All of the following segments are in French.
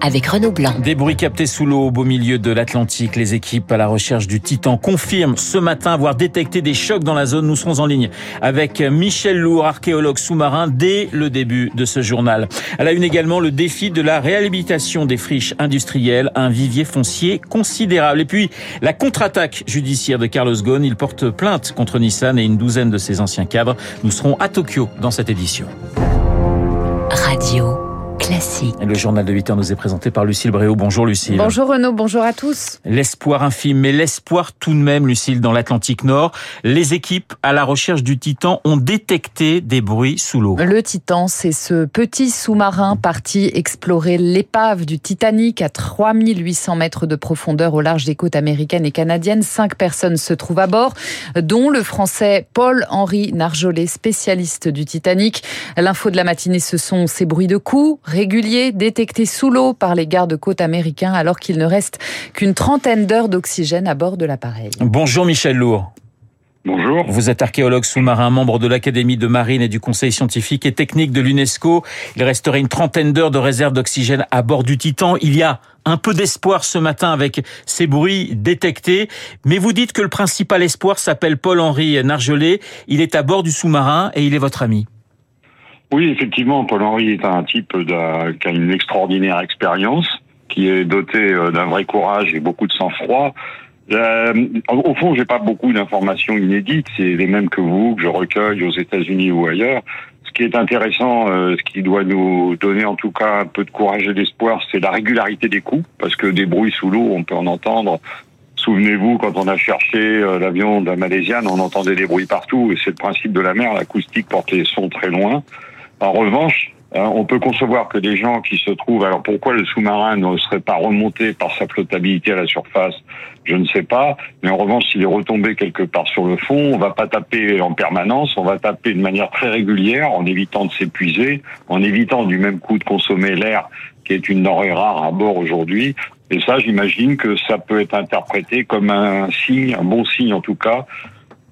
avec Renaud Blanc. Des bruits captés sous l'eau au beau milieu de l'Atlantique. Les équipes à la recherche du Titan confirment ce matin avoir détecté des chocs dans la zone. Nous serons en ligne avec Michel Lourd, archéologue sous-marin, dès le début de ce journal. Elle a une également le défi de la réhabilitation des friches industrielles, un vivier foncier considérable. Et puis, la contre-attaque judiciaire de Carlos Ghosn. Il porte plainte contre Nissan et une douzaine de ses anciens cadres. Nous serons à Tokyo dans cette édition. Radio. Classique. Le journal de 8 heures nous est présenté par Lucille Bréau. Bonjour Lucille. Bonjour Renaud, bonjour à tous. L'espoir infime, mais l'espoir tout de même, Lucille, dans l'Atlantique Nord. Les équipes à la recherche du Titan ont détecté des bruits sous l'eau. Le Titan, c'est ce petit sous-marin parti explorer l'épave du Titanic à 3800 mètres de profondeur au large des côtes américaines et canadiennes. Cinq personnes se trouvent à bord, dont le français Paul-Henri Narjolet, spécialiste du Titanic. L'info de la matinée, ce sont ces bruits de coups réguliers détectés sous l'eau par les gardes-côtes américains alors qu'il ne reste qu'une trentaine d'heures d'oxygène à bord de l'appareil. Bonjour Michel Lourd. Bonjour. Vous êtes archéologue sous-marin, membre de l'Académie de marine et du Conseil scientifique et technique de l'UNESCO. Il resterait une trentaine d'heures de réserve d'oxygène à bord du Titan. Il y a un peu d'espoir ce matin avec ces bruits détectés. Mais vous dites que le principal espoir s'appelle Paul-Henri Nargelet. Il est à bord du sous-marin et il est votre ami. Oui, effectivement, Paul-Henri est un type qui a une extraordinaire expérience, qui est doté d'un vrai courage et beaucoup de sang-froid. Euh, au fond, j'ai pas beaucoup d'informations inédites, c'est les mêmes que vous, que je recueille aux États-Unis ou ailleurs. Ce qui est intéressant, euh, ce qui doit nous donner en tout cas un peu de courage et d'espoir, c'est la régularité des coups, parce que des bruits sous l'eau, on peut en entendre. Souvenez-vous, quand on a cherché euh, l'avion de la Malaisiane, on entendait des bruits partout, et c'est le principe de la mer, l'acoustique porte les sons très loin. En revanche, on peut concevoir que des gens qui se trouvent, alors pourquoi le sous-marin ne serait pas remonté par sa flottabilité à la surface, je ne sais pas, mais en revanche, s'il est retombé quelque part sur le fond, on va pas taper en permanence, on va taper de manière très régulière, en évitant de s'épuiser, en évitant du même coup de consommer l'air, qui est une denrée rare à bord aujourd'hui. Et ça, j'imagine que ça peut être interprété comme un signe, un bon signe en tout cas,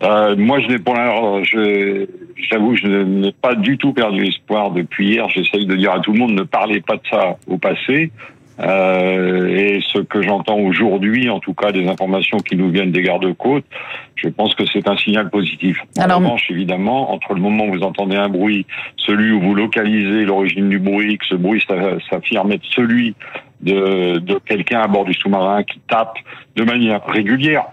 euh, moi, je n'ai pour je, j'avoue, je n'ai pas du tout perdu espoir depuis hier. J'essaye de dire à tout le monde ne parlez pas de ça au passé. Euh, et ce que j'entends aujourd'hui, en tout cas des informations qui nous viennent des gardes-côtes, je pense que c'est un signal positif. En Alors, revanche, évidemment, entre le moment où vous entendez un bruit, celui où vous localisez l'origine du bruit, que ce bruit s'affirme être celui de, de quelqu'un à bord du sous-marin qui tape de manière régulière,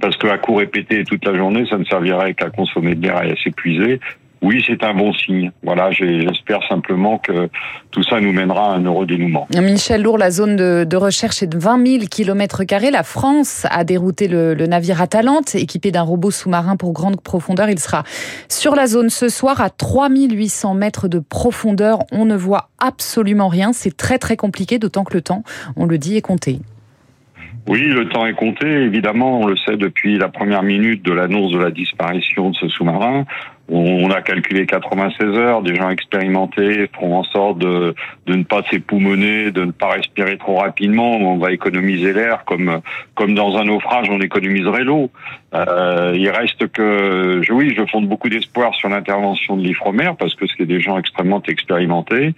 parce qu'à coup répété toute la journée, ça ne servirait qu'à consommer de l'air et à s'épuiser. Oui, c'est un bon signe. Voilà, j'espère simplement que tout ça nous mènera à un heureux dénouement. Michel Lourd, la zone de, recherche est de 20 000 km. La France a dérouté le, le navire Atalante, équipé d'un robot sous-marin pour grande profondeur. Il sera sur la zone ce soir à 3800 mètres de profondeur. On ne voit absolument rien. C'est très très compliqué, d'autant que le temps, on le dit, est compté. Oui, le temps est compté, évidemment, on le sait depuis la première minute de l'annonce de la disparition de ce sous-marin. On a calculé 96 heures, des gens expérimentés feront en sorte de, de ne pas s'époumoner, de ne pas respirer trop rapidement, on va économiser l'air comme, comme dans un naufrage on économiserait l'eau. Euh, il reste que, je, oui, je fonde beaucoup d'espoir sur l'intervention de l'Ifremer parce que c'est des gens extrêmement expérimentés.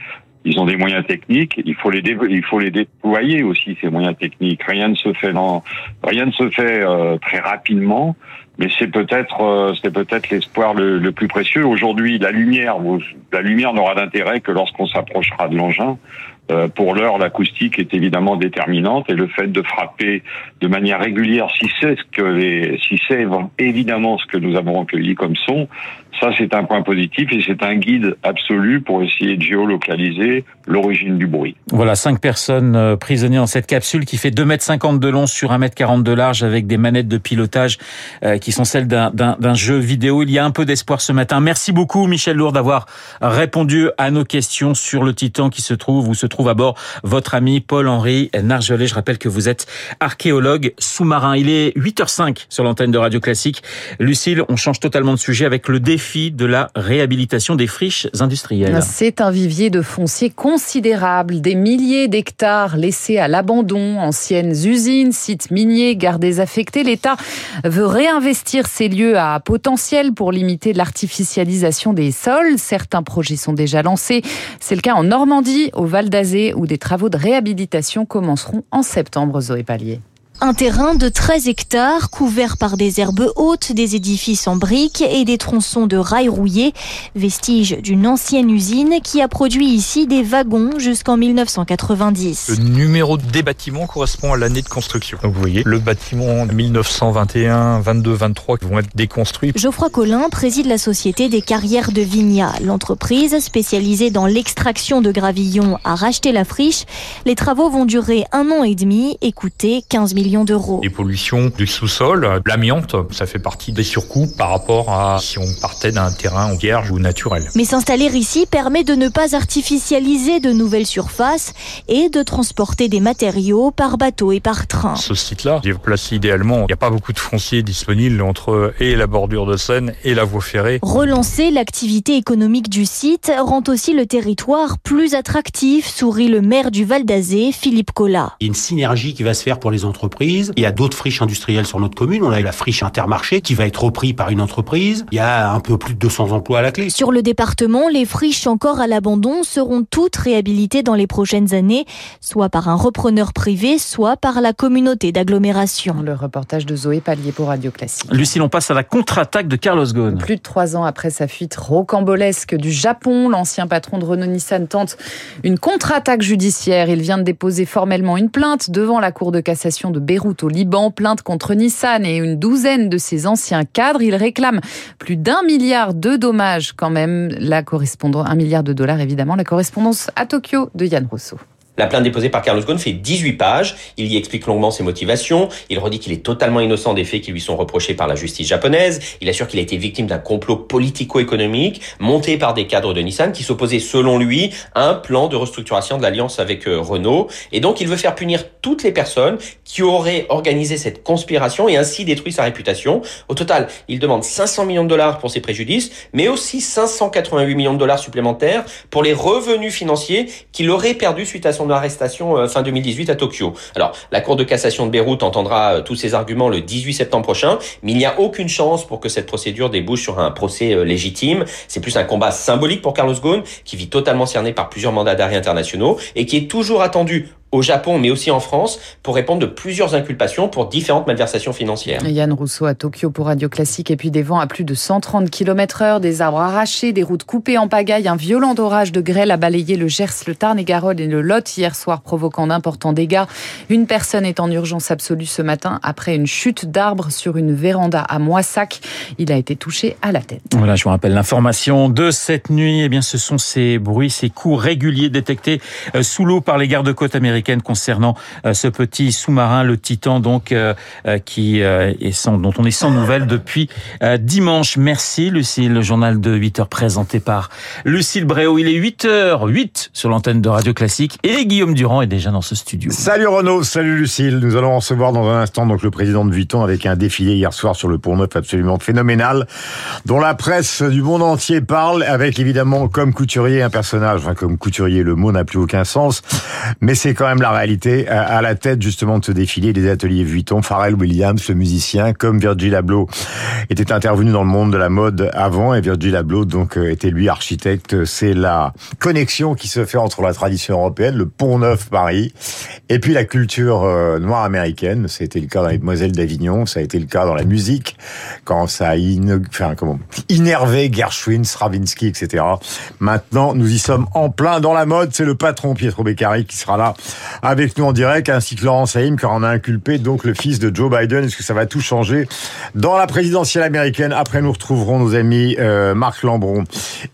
Ils ont des moyens techniques. Il faut les il faut les déployer aussi ces moyens techniques. Rien ne se fait dans, rien ne se fait euh, très rapidement. Mais c'est peut-être euh, c'est peut-être l'espoir le, le, plus précieux. Aujourd'hui, la lumière la lumière n'aura d'intérêt que lorsqu'on s'approchera de l'engin. Euh, pour l'heure, l'acoustique est évidemment déterminante et le fait de frapper de manière régulière, si c'est ce que les, si c'est évidemment ce que nous avons recueilli comme son, ça c'est un point positif et c'est un guide absolu pour essayer de géolocaliser l'origine du bruit. Voilà, cinq personnes euh, prisonnières dans cette capsule qui fait 2 mètres 50 de long sur 1 mètre 40 de large avec des manettes de pilotage euh, qui sont celles d'un jeu vidéo. Il y a un peu d'espoir ce matin. Merci beaucoup Michel Lourd d'avoir répondu à nos questions sur le Titan qui se trouve ou se trouve à bord votre ami Paul-Henri Nargelet. Je rappelle que vous êtes archéologue sous-marin. Il est 8h05 sur l'antenne de Radio Classique. Lucille, on change totalement de sujet avec le défi de la réhabilitation des friches industrielles. C'est un vivier de foncier considérable, des milliers d'hectares laissés à l'abandon, anciennes usines, sites miniers, gares désaffectées. L'État veut réinvestir ces lieux à potentiel pour limiter l'artificialisation des sols. Certains projets sont déjà lancés. C'est le cas en Normandie, au Val d'Azé, où des travaux de réhabilitation commenceront en septembre, Zoé Pallier. Un terrain de 13 hectares couvert par des herbes hautes, des édifices en briques et des tronçons de rails rouillés, vestige d'une ancienne usine qui a produit ici des wagons jusqu'en 1990. Le numéro des bâtiments correspond à l'année de construction. Donc vous voyez, le bâtiment 1921, 22, 23 qui vont être déconstruits. Geoffroy Collin préside la société des carrières de Vigna. L'entreprise spécialisée dans l'extraction de gravillon a racheté la friche. Les travaux vont durer un an et demi et coûter 15 000 d'euros. Les pollutions du sous-sol, l'amiante, ça fait partie des surcoûts par rapport à si on partait d'un terrain vierge ou naturel. Mais s'installer ici permet de ne pas artificialiser de nouvelles surfaces et de transporter des matériaux par bateau et par train. Ce site-là est placé idéalement. Il n'y a pas beaucoup de fonciers disponibles entre et la bordure de Seine et la voie ferrée. Relancer l'activité économique du site rend aussi le territoire plus attractif, sourit le maire du Val d'Azé, Philippe Collat. Il y a une synergie qui va se faire pour les entreprises il y a d'autres friches industrielles sur notre commune. On a la friche Intermarché qui va être repris par une entreprise. Il y a un peu plus de 200 emplois à la clé. Sur le département, les friches encore à l'abandon seront toutes réhabilitées dans les prochaines années, soit par un repreneur privé, soit par la communauté d'agglomération. Le reportage de Zoé Pallier pour Radio Classique. Lucie, on passe à la contre-attaque de Carlos Ghosn. Plus de trois ans après sa fuite rocambolesque du Japon, l'ancien patron de Renault Nissan tente une contre-attaque judiciaire. Il vient de déposer formellement une plainte devant la Cour de cassation de Beyrouth au Liban, plainte contre Nissan et une douzaine de ses anciens cadres. Il réclame plus d'un milliard de dommages quand même. La correspondance, un milliard de dollars évidemment. La correspondance à Tokyo de Yann Rousseau. La plainte déposée par Carlos Ghosn fait 18 pages. Il y explique longuement ses motivations. Il redit qu'il est totalement innocent des faits qui lui sont reprochés par la justice japonaise. Il assure qu'il a été victime d'un complot politico-économique monté par des cadres de Nissan qui s'opposaient, selon lui, à un plan de restructuration de l'alliance avec euh, Renault. Et donc, il veut faire punir toutes les personnes qui auraient organisé cette conspiration et ainsi détruit sa réputation. Au total, il demande 500 millions de dollars pour ses préjudices, mais aussi 588 millions de dollars supplémentaires pour les revenus financiers qu'il aurait perdus suite à son arrestation euh, fin 2018 à Tokyo. Alors, la Cour de cassation de Beyrouth entendra euh, tous ces arguments le 18 septembre prochain, mais il n'y a aucune chance pour que cette procédure débouche sur un procès euh, légitime. C'est plus un combat symbolique pour Carlos Ghosn, qui vit totalement cerné par plusieurs mandats d'arrêt internationaux et qui est toujours attendu au Japon, mais aussi en France, pour répondre de plusieurs inculpations pour différentes malversations financières. Yann Rousseau à Tokyo pour Radio Classique, et puis des vents à plus de 130 km heure, des arbres arrachés, des routes coupées en pagaille, un violent orage de grêle a balayé le Gers, le Tarn et Garonne et le Lot hier soir, provoquant d'importants dégâts. Une personne est en urgence absolue ce matin après une chute d'arbre sur une véranda à Moissac. Il a été touché à la tête. Voilà, je vous rappelle l'information de cette nuit. Eh bien, ce sont ces bruits, ces coups réguliers détectés euh, sous l'eau par les gardes-côtes américains concernant euh, ce petit sous-marin, le Titan, donc euh, euh, qui est sans, dont on est sans nouvelles depuis dimanche. Merci Lucille, le journal de 8 heures présenté par Lucille Bréau. Il est 8h08 sur l'antenne de Radio Classique et Guillaume Durand est déjà dans ce studio. Salut Renaud, salut Lucille. Nous allons recevoir dans un instant donc le président de Vuitton avec un défilé hier soir sur le Pont Neuf absolument phénoménal dont la presse du monde entier parle avec évidemment comme couturier un personnage, enfin comme couturier le mot n'a plus aucun sens, mais c'est quand même la réalité. À la tête justement de ce défilé des ateliers Vuitton, Pharrell Williams, le musicien, comme Virgil Abloh, était intervenu dans le monde de la mode avant et Virgil Abloh donc euh, était lui architecte. C'est la connexion qui se fait entre la tradition européenne, le Pont Neuf Paris, et puis la culture euh, noire américaine. Ça a été le cas dans les Demoiselles d'Avignon, ça a été le cas dans la musique quand ça a enfin, comment, innervé Gershwin, Stravinsky, etc. Maintenant, nous y sommes en plein dans la mode. C'est le patron Pietro Beccari qui sera là avec nous en direct, ainsi que Laurent Saïm, car on a inculpé donc le fils de Joe Biden. Est-ce que ça va tout changer dans la présidentielle américaine? Après, nous retrouverons nos amis euh, Marc Lambron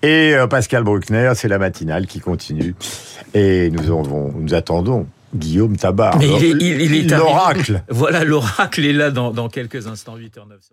et euh, Pascal Bruckner. C'est la matinale qui continue. Et nous, avons, nous attendons Guillaume Tabar. l'oracle. L'oracle. Voilà, l'oracle est là dans, dans quelques instants, 8h09.